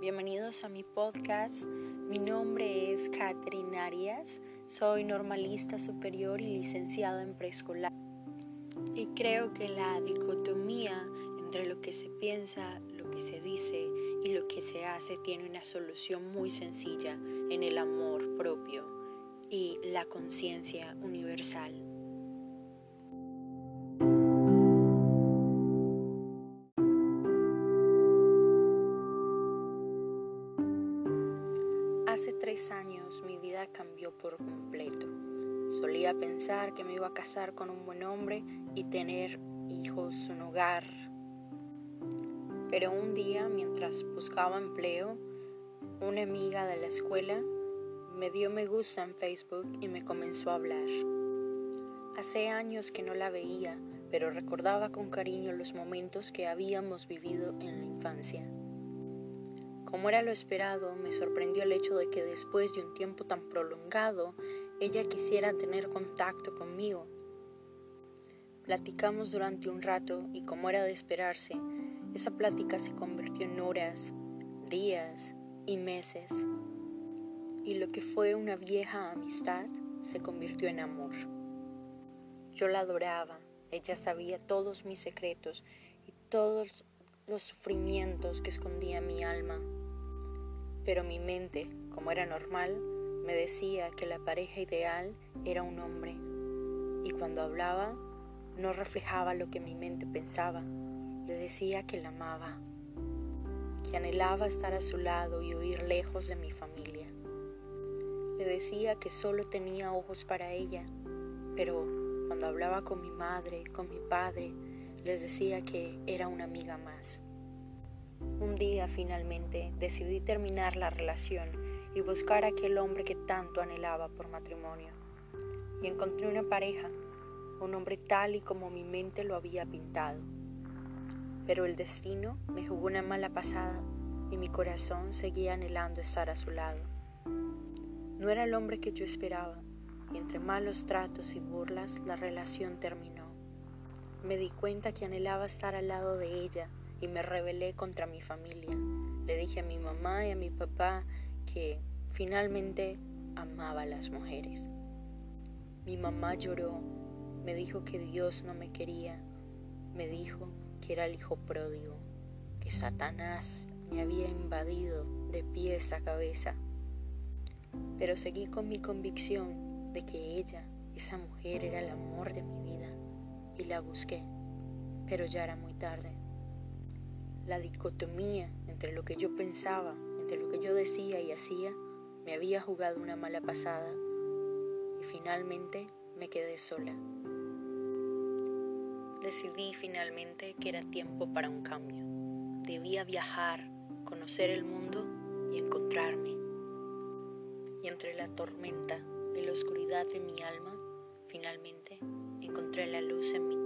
bienvenidos a mi podcast. Mi nombre es Catherine Arias, soy normalista superior y licenciada en preescolar. Y creo que la dicotomía entre lo que se piensa, lo que se dice y lo que se hace tiene una solución muy sencilla en el amor propio y la conciencia universal. Tres años mi vida cambió por completo. Solía pensar que me iba a casar con un buen hombre y tener hijos, un hogar. Pero un día, mientras buscaba empleo, una amiga de la escuela me dio me gusta en Facebook y me comenzó a hablar. Hace años que no la veía, pero recordaba con cariño los momentos que habíamos vivido en la infancia. Como era lo esperado, me sorprendió el hecho de que después de un tiempo tan prolongado, ella quisiera tener contacto conmigo. Platicamos durante un rato y como era de esperarse, esa plática se convirtió en horas, días y meses. Y lo que fue una vieja amistad se convirtió en amor. Yo la adoraba, ella sabía todos mis secretos y todos los sufrimientos que escondía mi alma. Pero mi mente, como era normal, me decía que la pareja ideal era un hombre. Y cuando hablaba, no reflejaba lo que mi mente pensaba. Le decía que la amaba, que anhelaba estar a su lado y huir lejos de mi familia. Le decía que solo tenía ojos para ella, pero cuando hablaba con mi madre, con mi padre, les decía que era una amiga más. Un día finalmente decidí terminar la relación y buscar a aquel hombre que tanto anhelaba por matrimonio. Y encontré una pareja, un hombre tal y como mi mente lo había pintado. Pero el destino me jugó una mala pasada y mi corazón seguía anhelando estar a su lado. No era el hombre que yo esperaba y entre malos tratos y burlas la relación terminó. Me di cuenta que anhelaba estar al lado de ella y me rebelé contra mi familia. Le dije a mi mamá y a mi papá que finalmente amaba a las mujeres. Mi mamá lloró, me dijo que Dios no me quería, me dijo que era el hijo pródigo, que Satanás me había invadido de pies a cabeza. Pero seguí con mi convicción de que ella, esa mujer, era el amor de mi vida y la busqué, pero ya era muy tarde la dicotomía entre lo que yo pensaba, entre lo que yo decía y hacía, me había jugado una mala pasada y finalmente me quedé sola. Decidí finalmente que era tiempo para un cambio. Debía viajar, conocer el mundo y encontrarme. Y entre la tormenta y la oscuridad de mi alma, finalmente encontré la luz en mi